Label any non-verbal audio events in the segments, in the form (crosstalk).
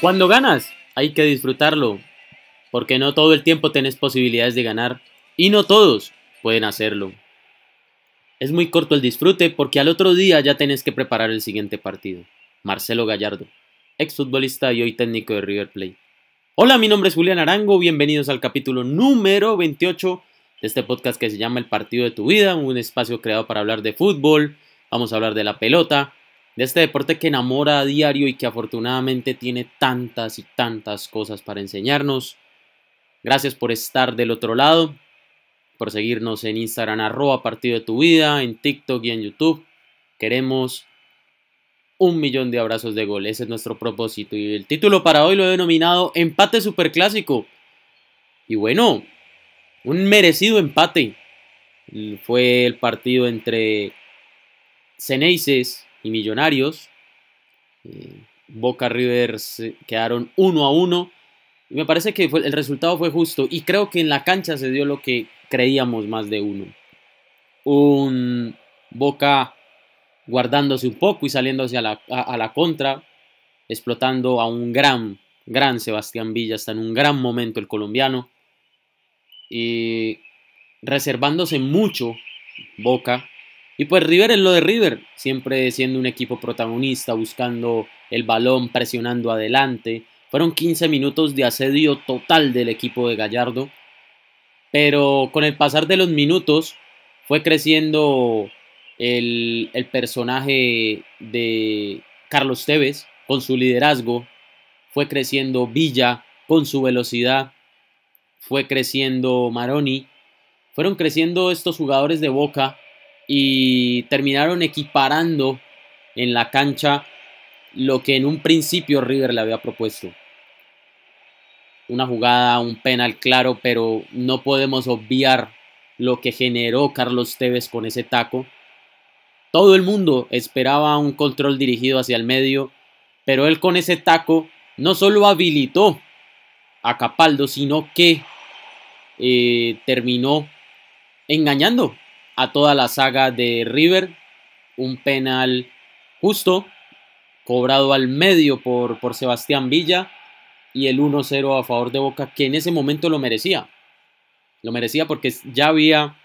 Cuando ganas, hay que disfrutarlo, porque no todo el tiempo tenés posibilidades de ganar y no todos pueden hacerlo. Es muy corto el disfrute porque al otro día ya tenés que preparar el siguiente partido. Marcelo Gallardo, exfutbolista y hoy técnico de River Plate. Hola, mi nombre es Julián Arango, bienvenidos al capítulo número 28 de este podcast que se llama El Partido de tu Vida, un espacio creado para hablar de fútbol, vamos a hablar de la pelota, de este deporte que enamora a diario y que afortunadamente tiene tantas y tantas cosas para enseñarnos. Gracias por estar del otro lado, por seguirnos en Instagram arroba partido de tu vida, en TikTok y en YouTube. Queremos un millón de abrazos de gol, ese es nuestro propósito. Y el título para hoy lo he denominado Empate Superclásico. Y bueno, un merecido empate. Fue el partido entre Ceneices y Millonarios. Eh, Boca Rivers quedaron uno a uno. Y me parece que el resultado fue justo. Y creo que en la cancha se dio lo que creíamos más de uno. Un Boca guardándose un poco y saliéndose a la, a la contra. Explotando a un gran, gran Sebastián Villa. Está en un gran momento el colombiano. Y reservándose mucho Boca y pues River es lo de River, siempre siendo un equipo protagonista, buscando el balón, presionando adelante. Fueron 15 minutos de asedio total del equipo de Gallardo. Pero con el pasar de los minutos fue creciendo el, el personaje de Carlos Tevez con su liderazgo. Fue creciendo Villa con su velocidad. Fue creciendo Maroni. Fueron creciendo estos jugadores de Boca y terminaron equiparando en la cancha lo que en un principio River le había propuesto. Una jugada, un penal claro, pero no podemos obviar lo que generó Carlos Tevez con ese taco. Todo el mundo esperaba un control dirigido hacia el medio, pero él con ese taco no solo habilitó a Capaldo, sino que eh, terminó engañando a toda la saga de River. Un penal justo, cobrado al medio por, por Sebastián Villa y el 1-0 a favor de Boca, que en ese momento lo merecía. Lo merecía porque ya había,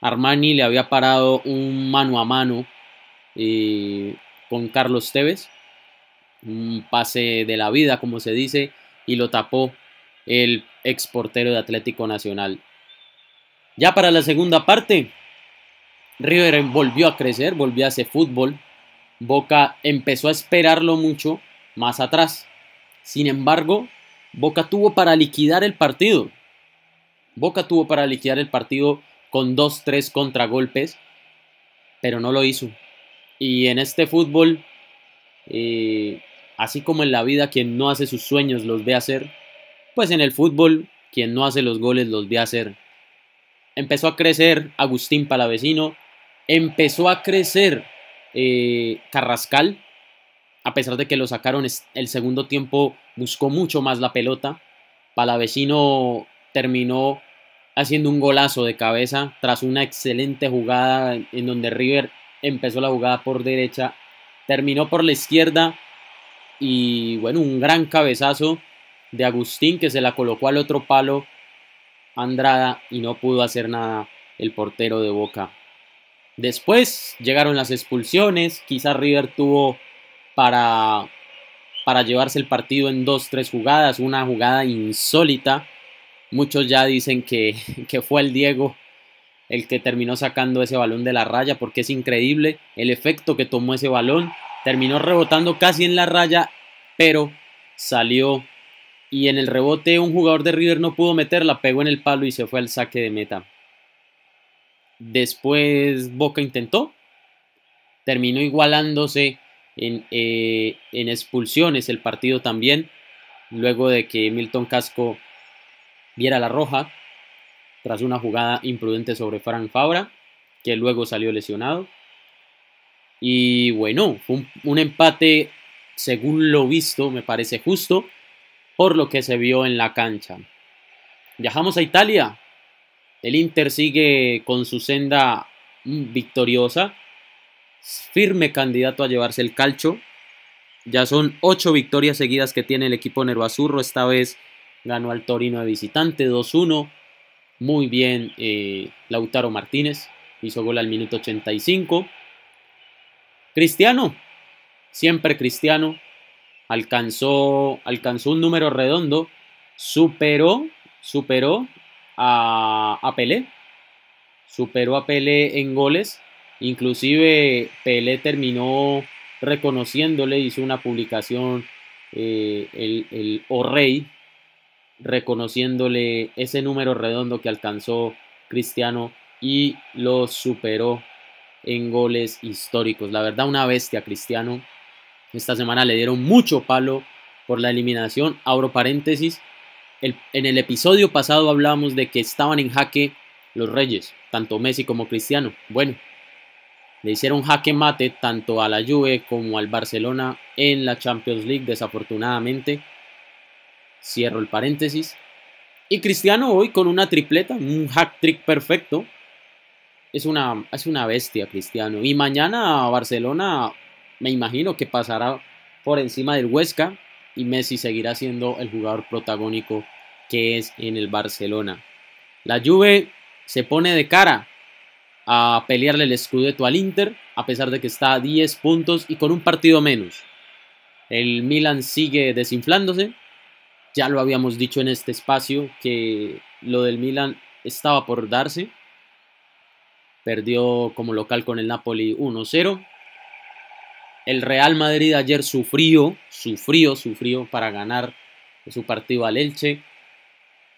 Armani le había parado un mano a mano eh, con Carlos Tevez, un pase de la vida, como se dice, y lo tapó el exportero de Atlético Nacional. Ya para la segunda parte, River volvió a crecer, volvió a hacer fútbol. Boca empezó a esperarlo mucho más atrás. Sin embargo, Boca tuvo para liquidar el partido. Boca tuvo para liquidar el partido con dos, tres contragolpes, pero no lo hizo. Y en este fútbol, eh, así como en la vida quien no hace sus sueños los ve hacer, pues en el fútbol quien no hace los goles los ve hacer. Empezó a crecer Agustín Palavecino, Empezó a crecer eh, Carrascal, a pesar de que lo sacaron el segundo tiempo, buscó mucho más la pelota. Palavecino terminó haciendo un golazo de cabeza tras una excelente jugada en donde River empezó la jugada por derecha, terminó por la izquierda y bueno, un gran cabezazo de Agustín que se la colocó al otro palo Andrada y no pudo hacer nada el portero de Boca. Después llegaron las expulsiones, quizás River tuvo para, para llevarse el partido en dos, tres jugadas, una jugada insólita. Muchos ya dicen que, (laughs) que fue el Diego el que terminó sacando ese balón de la raya porque es increíble el efecto que tomó ese balón. Terminó rebotando casi en la raya, pero salió y en el rebote un jugador de River no pudo meterla, pegó en el palo y se fue al saque de meta. Después Boca intentó, terminó igualándose en, eh, en, expulsiones el partido también, luego de que Milton Casco viera la roja tras una jugada imprudente sobre Frank Fabra, que luego salió lesionado. Y bueno, un empate, según lo visto, me parece justo, por lo que se vio en la cancha. Viajamos a Italia, el Inter sigue con su senda mm, victoriosa, firme candidato a llevarse el calcho. Ya son ocho victorias seguidas que tiene el equipo Nervazurro. Esta vez ganó al Torino de visitante 2-1. Muy bien eh, Lautaro Martínez. Hizo gol al minuto 85. Cristiano. Siempre Cristiano. Alcanzó, alcanzó un número redondo. Superó, superó a, Pelé. Superó a Pelé en goles. Inclusive Pelé terminó reconociéndole, hizo una publicación eh, el, el Rey, reconociéndole ese número redondo que alcanzó Cristiano y lo superó en goles históricos. La verdad, una bestia Cristiano. Esta semana le dieron mucho palo por la eliminación. Abro paréntesis. En el episodio pasado hablábamos de que estaban en jaque los Reyes, tanto Messi como Cristiano. Bueno, le hicieron jaque mate tanto a la Juve como al Barcelona en la Champions League, desafortunadamente. Cierro el paréntesis. Y Cristiano hoy con una tripleta, un hack trick perfecto. Es una, es una bestia Cristiano. Y mañana Barcelona me imagino que pasará por encima del Huesca y Messi seguirá siendo el jugador protagónico que es en el Barcelona. La Juve se pone de cara a pelearle el Scudetto al Inter, a pesar de que está a 10 puntos y con un partido menos. El Milan sigue desinflándose. Ya lo habíamos dicho en este espacio que lo del Milan estaba por darse. Perdió como local con el Napoli 1-0. El Real Madrid ayer sufrió, sufrió, sufrió para ganar su partido al Elche.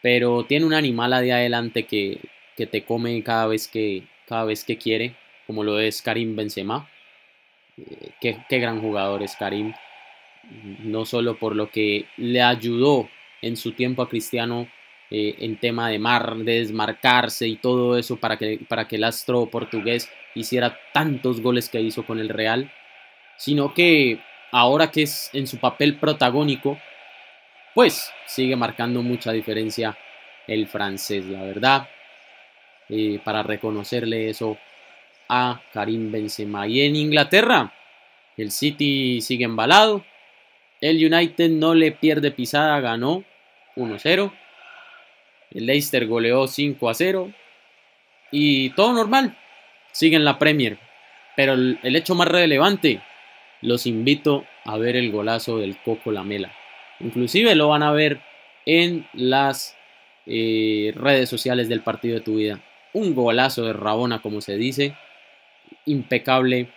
Pero tiene un animal de adelante que, que te come cada vez que, cada vez que quiere, como lo es Karim Benzema. Eh, qué, gran jugador es Karim, no solo por lo que le ayudó en su tiempo a Cristiano eh, en tema de mar, de desmarcarse y todo eso para que, para que el astro portugués hiciera tantos goles que hizo con el Real, sino que ahora que es en su papel protagónico, pues sigue marcando mucha diferencia el francés, la verdad para reconocerle eso a Karim Benzema. Y en Inglaterra, el City sigue embalado. El United no le pierde pisada, ganó 1-0. El Leicester goleó 5-0. Y todo normal. Sigue en la Premier. Pero el, hecho más relevante, los invito a ver el golazo del Coco Lamela. Inclusive lo van a ver en las eh, redes sociales del partido de tu vida un golazo de Rabona, como se dice. Impecable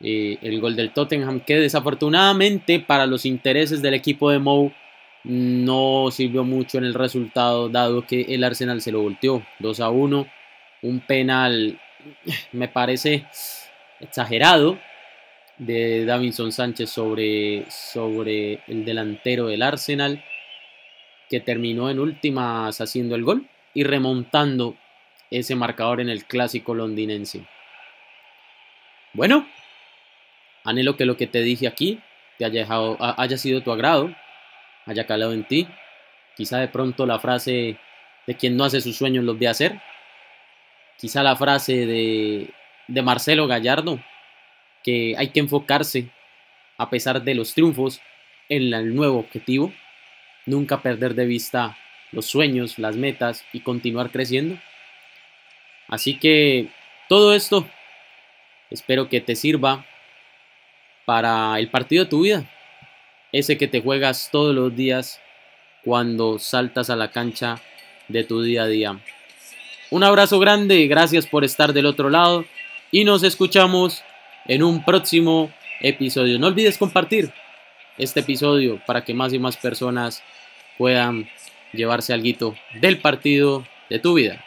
eh, el gol del Tottenham, que desafortunadamente para los intereses del equipo de Mou no sirvió mucho en el resultado, dado que el Arsenal se lo volteó 2 a 1. Un penal, me parece exagerado, de Davinson Sánchez sobre, sobre el delantero del Arsenal, que terminó en últimas haciendo el gol y remontando ese marcador en el clásico londinense. Bueno, anhelo que lo que te dije aquí te haya, haya sido tu agrado, haya calado en ti. Quizá de pronto la frase de quien no hace sus sueños los ve hacer. Quizá la frase de, de Marcelo Gallardo, que hay que enfocarse, a pesar de los triunfos, en el nuevo objetivo. Nunca perder de vista los sueños, las metas y continuar creciendo. Así que todo esto espero que te sirva para el partido de tu vida. Ese que te juegas todos los días cuando saltas a la cancha de tu día a día. Un abrazo grande, gracias por estar del otro lado y nos escuchamos en un próximo episodio. No olvides compartir este episodio para que más y más personas puedan llevarse algo del partido de tu vida.